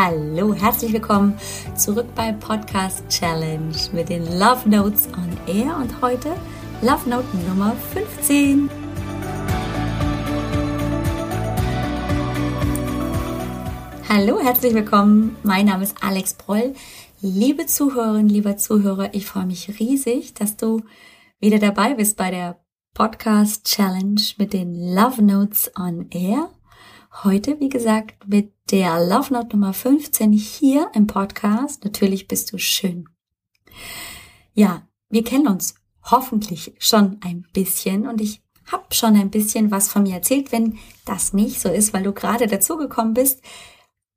Hallo, herzlich willkommen zurück bei Podcast Challenge mit den Love Notes on Air und heute Love Note Nummer 15. Hallo, herzlich willkommen. Mein Name ist Alex Broll. Liebe Zuhörerinnen, lieber Zuhörer, ich freue mich riesig, dass du wieder dabei bist bei der Podcast Challenge mit den Love Notes on Air. Heute, wie gesagt, mit der Love Note Nummer 15 hier im Podcast. Natürlich bist du schön. Ja, wir kennen uns hoffentlich schon ein bisschen und ich habe schon ein bisschen was von mir erzählt. Wenn das nicht so ist, weil du gerade dazugekommen bist,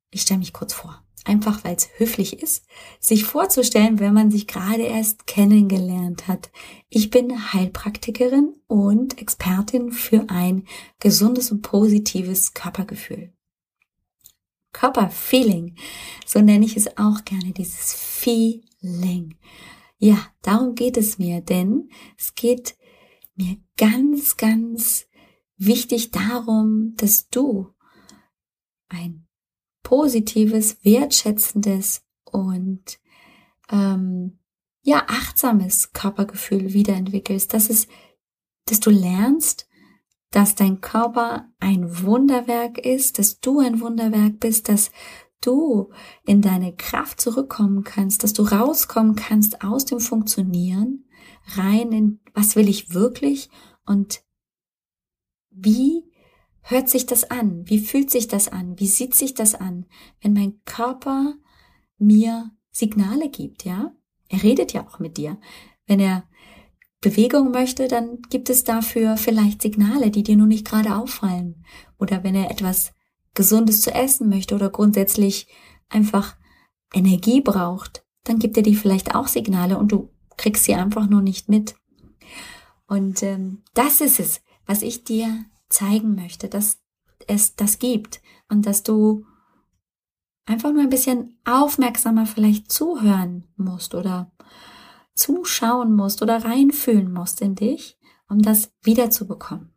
ich stelle mich kurz vor. Einfach weil es höflich ist, sich vorzustellen, wenn man sich gerade erst kennengelernt hat. Ich bin Heilpraktikerin und Expertin für ein gesundes und positives Körpergefühl. Körperfeeling, so nenne ich es auch gerne, dieses Feeling. Ja, darum geht es mir, denn es geht mir ganz, ganz wichtig darum, dass du ein positives, wertschätzendes und ähm, ja achtsames Körpergefühl wiederentwickelst, dass es, dass du lernst, dass dein Körper ein Wunderwerk ist, dass du ein Wunderwerk bist, dass du in deine Kraft zurückkommen kannst, dass du rauskommen kannst aus dem Funktionieren, rein in was will ich wirklich und wie hört sich das an? Wie fühlt sich das an? Wie sieht sich das an, wenn mein Körper mir Signale gibt, ja? Er redet ja auch mit dir. Wenn er Bewegung möchte, dann gibt es dafür vielleicht Signale, die dir nur nicht gerade auffallen. Oder wenn er etwas Gesundes zu essen möchte oder grundsätzlich einfach Energie braucht, dann gibt er dir vielleicht auch Signale und du kriegst sie einfach nur nicht mit. Und ähm, das ist es, was ich dir zeigen möchte, dass es das gibt und dass du einfach nur ein bisschen aufmerksamer vielleicht zuhören musst oder zuschauen musst oder reinfühlen musst in dich, um das wiederzubekommen.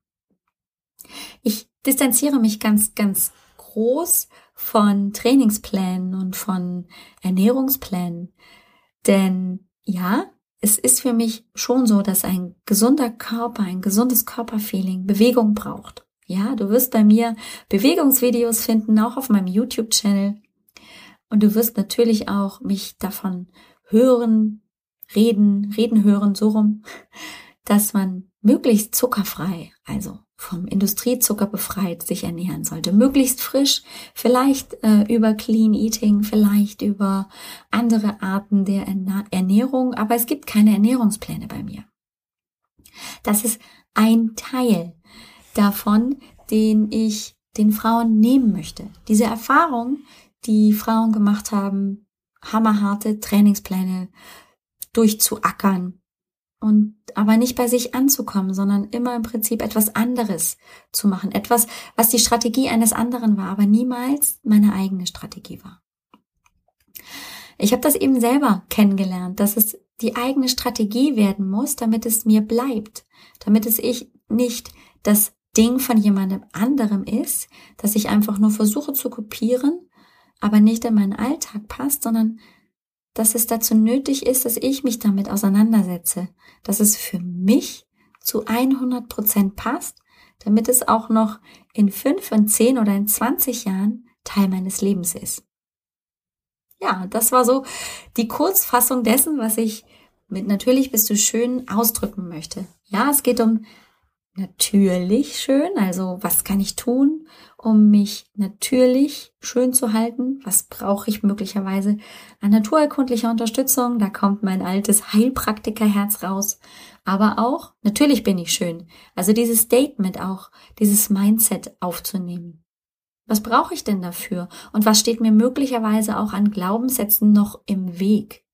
Ich distanziere mich ganz, ganz groß von Trainingsplänen und von Ernährungsplänen, denn ja, es ist für mich schon so, dass ein gesunder Körper, ein gesundes Körperfeeling Bewegung braucht. Ja, du wirst bei mir Bewegungsvideos finden, auch auf meinem YouTube-Channel. Und du wirst natürlich auch mich davon hören, reden, reden hören, so rum, dass man möglichst zuckerfrei, also vom Industriezucker befreit sich ernähren sollte. Möglichst frisch, vielleicht äh, über Clean Eating, vielleicht über andere Arten der Ernährung, aber es gibt keine Ernährungspläne bei mir. Das ist ein Teil davon, den ich den Frauen nehmen möchte. Diese Erfahrung, die Frauen gemacht haben, hammerharte Trainingspläne durchzuackern, und aber nicht bei sich anzukommen, sondern immer im Prinzip etwas anderes zu machen, etwas, was die Strategie eines anderen war, aber niemals meine eigene Strategie war. Ich habe das eben selber kennengelernt, dass es die eigene Strategie werden muss, damit es mir bleibt, damit es ich nicht das Ding von jemandem anderem ist, dass ich einfach nur versuche zu kopieren, aber nicht in meinen Alltag passt, sondern dass es dazu nötig ist, dass ich mich damit auseinandersetze, dass es für mich zu 100 Prozent passt, damit es auch noch in fünf, in zehn oder in 20 Jahren Teil meines Lebens ist. Ja, das war so die Kurzfassung dessen, was ich mit natürlich bist du schön ausdrücken möchte. Ja, es geht um natürlich schön, also was kann ich tun, um mich natürlich schön zu halten? Was brauche ich möglicherweise an naturerkundlicher Unterstützung? Da kommt mein altes Heilpraktikerherz raus. Aber auch, natürlich bin ich schön. Also dieses Statement auch, dieses Mindset aufzunehmen. Was brauche ich denn dafür? Und was steht mir möglicherweise auch an Glaubenssätzen noch im Weg?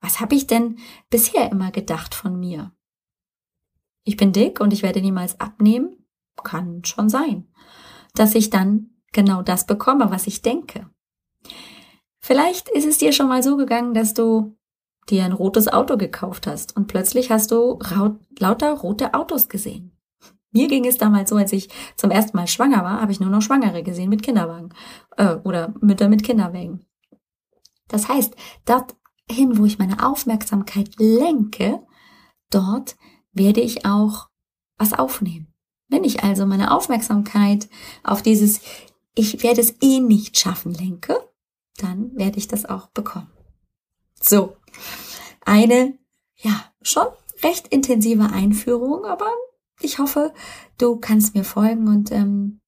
Was habe ich denn bisher immer gedacht von mir? Ich bin dick und ich werde niemals abnehmen? Kann schon sein dass ich dann genau das bekomme, was ich denke. Vielleicht ist es dir schon mal so gegangen, dass du dir ein rotes Auto gekauft hast und plötzlich hast du lauter rote Autos gesehen. Mir ging es damals so, als ich zum ersten Mal schwanger war, habe ich nur noch Schwangere gesehen mit Kinderwagen äh, oder Mütter mit Kinderwagen. Das heißt, dorthin, wo ich meine Aufmerksamkeit lenke, dort werde ich auch was aufnehmen. Wenn ich also meine Aufmerksamkeit auf dieses Ich werde es eh nicht schaffen lenke, dann werde ich das auch bekommen. So, eine, ja, schon recht intensive Einführung, aber ich hoffe, du kannst mir folgen und ähm,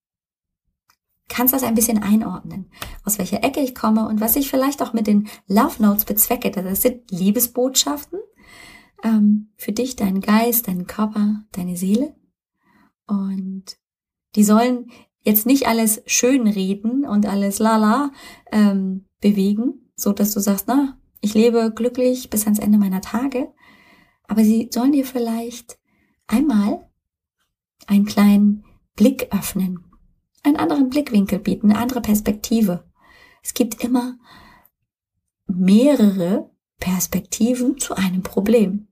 kannst das ein bisschen einordnen, aus welcher Ecke ich komme und was ich vielleicht auch mit den Love Notes bezwecke. Das sind Liebesbotschaften ähm, für dich, deinen Geist, deinen Körper, deine Seele. Und die sollen jetzt nicht alles schön reden und alles lala ähm, bewegen, so dass du sagst, na, ich lebe glücklich bis ans Ende meiner Tage. Aber sie sollen dir vielleicht einmal einen kleinen Blick öffnen, einen anderen Blickwinkel bieten, eine andere Perspektive. Es gibt immer mehrere Perspektiven zu einem Problem.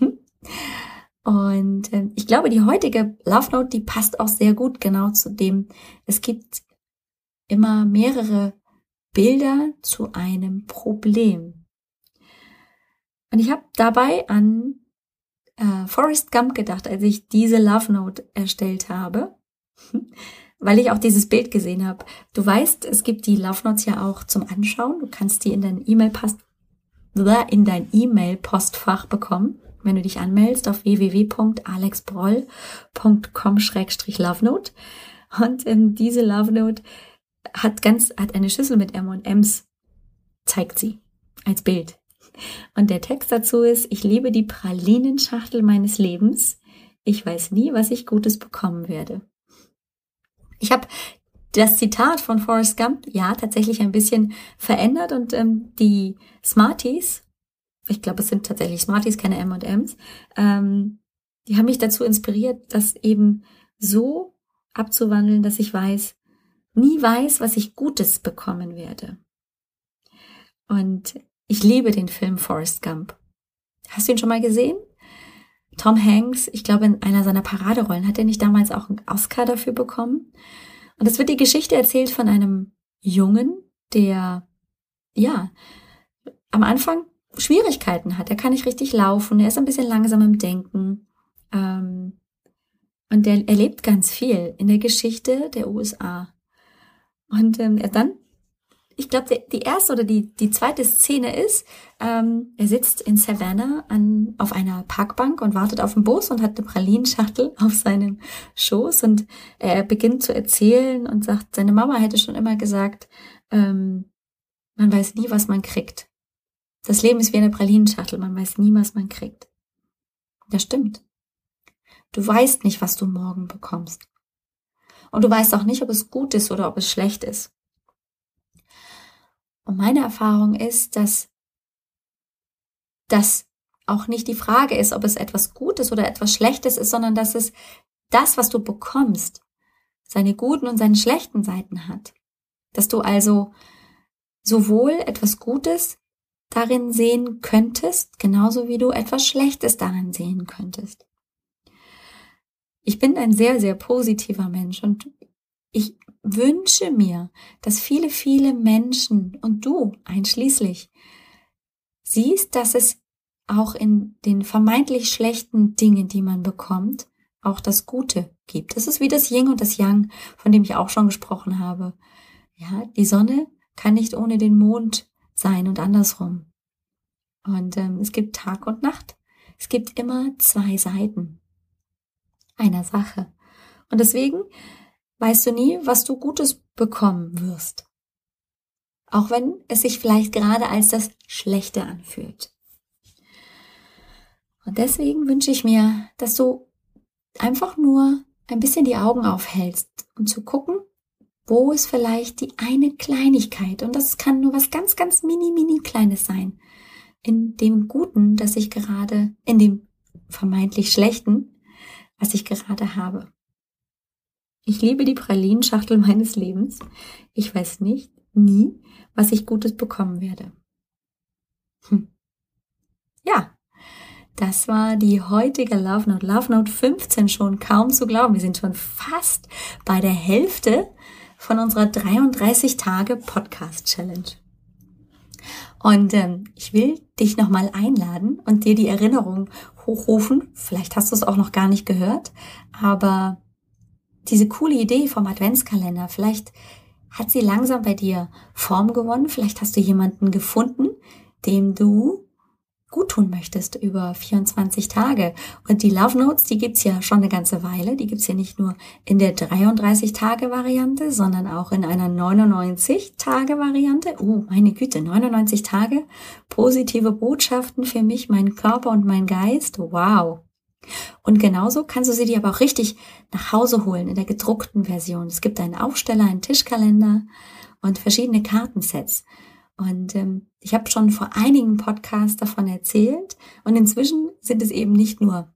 Und äh, ich glaube, die heutige Love Note, die passt auch sehr gut genau zu dem. Es gibt immer mehrere Bilder zu einem Problem. Und ich habe dabei an äh, Forrest Gump gedacht, als ich diese Love Note erstellt habe, weil ich auch dieses Bild gesehen habe. Du weißt, es gibt die Love Notes ja auch zum Anschauen. Du kannst die in dein E-Mail-Post in dein E-Mail-Postfach bekommen, wenn du dich anmeldest auf www.alexbroll.com-lovenote. Und ähm, diese Love Note hat ganz, hat eine Schüssel mit M&Ms, zeigt sie als Bild. Und der Text dazu ist, ich liebe die Pralinenschachtel meines Lebens. Ich weiß nie, was ich Gutes bekommen werde. Ich habe das Zitat von Forrest Gump ja tatsächlich ein bisschen verändert und ähm, die Smarties, ich glaube, es sind tatsächlich Smarties, keine M&Ms, ähm, die haben mich dazu inspiriert, das eben so abzuwandeln, dass ich weiß, nie weiß, was ich Gutes bekommen werde. Und ich liebe den Film Forrest Gump. Hast du ihn schon mal gesehen? Tom Hanks, ich glaube, in einer seiner Paraderollen hat er nicht damals auch einen Oscar dafür bekommen. Und es wird die Geschichte erzählt von einem Jungen, der, ja, am Anfang Schwierigkeiten hat. Er kann nicht richtig laufen, er ist ein bisschen langsam im Denken. Ähm, und er erlebt ganz viel in der Geschichte der USA. Und ähm, dann ich glaube, die erste oder die, die zweite Szene ist, ähm, er sitzt in Savannah an, auf einer Parkbank und wartet auf den Bus und hat eine Pralinschachtel auf seinem Schoß und er beginnt zu erzählen und sagt, seine Mama hätte schon immer gesagt, ähm, man weiß nie, was man kriegt. Das Leben ist wie eine Pralinschachtel, man weiß nie, was man kriegt. Das stimmt. Du weißt nicht, was du morgen bekommst. Und du weißt auch nicht, ob es gut ist oder ob es schlecht ist. Und meine Erfahrung ist, dass das auch nicht die Frage ist, ob es etwas Gutes oder etwas Schlechtes ist, sondern dass es das, was du bekommst, seine guten und seine schlechten Seiten hat. Dass du also sowohl etwas Gutes darin sehen könntest, genauso wie du etwas Schlechtes darin sehen könntest. Ich bin ein sehr, sehr positiver Mensch und ich wünsche mir, dass viele, viele Menschen und du einschließlich siehst, dass es auch in den vermeintlich schlechten Dingen, die man bekommt, auch das Gute gibt. Das ist wie das Yin und das Yang, von dem ich auch schon gesprochen habe. Ja, die Sonne kann nicht ohne den Mond sein und andersrum. Und ähm, es gibt Tag und Nacht. Es gibt immer zwei Seiten einer Sache. Und deswegen weißt du nie, was du Gutes bekommen wirst. Auch wenn es sich vielleicht gerade als das Schlechte anfühlt. Und deswegen wünsche ich mir, dass du einfach nur ein bisschen die Augen aufhältst und zu gucken, wo ist vielleicht die eine Kleinigkeit, und das kann nur was ganz, ganz mini, mini kleines sein, in dem Guten, das ich gerade, in dem vermeintlich Schlechten, was ich gerade habe. Ich liebe die Pralinschachtel meines Lebens. Ich weiß nicht, nie, was ich Gutes bekommen werde. Hm. Ja, das war die heutige Love Note. Love Note 15 schon kaum zu glauben. Wir sind schon fast bei der Hälfte von unserer 33 Tage Podcast Challenge. Und ähm, ich will dich nochmal einladen und dir die Erinnerung hochrufen. Vielleicht hast du es auch noch gar nicht gehört, aber diese coole Idee vom Adventskalender, vielleicht hat sie langsam bei dir Form gewonnen. Vielleicht hast du jemanden gefunden, dem du gut tun möchtest über 24 Tage. Und die Love Notes, die gibt's ja schon eine ganze Weile. Die gibt's ja nicht nur in der 33-Tage-Variante, sondern auch in einer 99-Tage-Variante. Oh, meine Güte, 99 Tage. Positive Botschaften für mich, meinen Körper und mein Geist. Wow. Und genauso kannst du sie dir aber auch richtig nach Hause holen in der gedruckten Version. Es gibt einen Aufsteller, einen Tischkalender und verschiedene Kartensets. Und ähm, ich habe schon vor einigen Podcasts davon erzählt. Und inzwischen sind es eben nicht nur,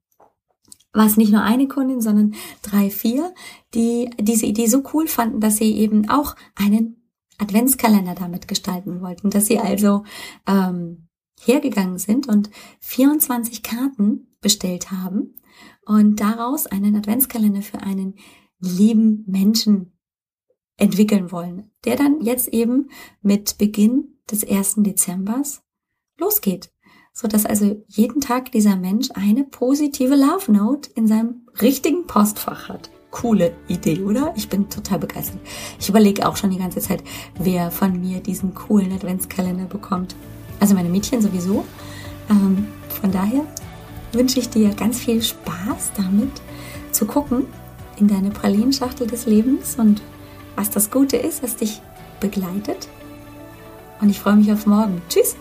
war es nicht nur eine Kundin, sondern drei, vier, die diese Idee so cool fanden, dass sie eben auch einen Adventskalender damit gestalten wollten. Dass sie also ähm, hergegangen sind und 24 Karten bestellt haben und daraus einen Adventskalender für einen lieben Menschen entwickeln wollen, der dann jetzt eben mit Beginn des 1. Dezembers losgeht, so dass also jeden Tag dieser Mensch eine positive Love Note in seinem richtigen Postfach hat. Coole Idee, oder? Ich bin total begeistert. Ich überlege auch schon die ganze Zeit, wer von mir diesen coolen Adventskalender bekommt. Also meine Mädchen sowieso. Ähm, von daher wünsche ich dir ganz viel Spaß damit zu gucken in deine Pralinschachtel des Lebens und was das Gute ist, was dich begleitet. Und ich freue mich auf morgen. Tschüss!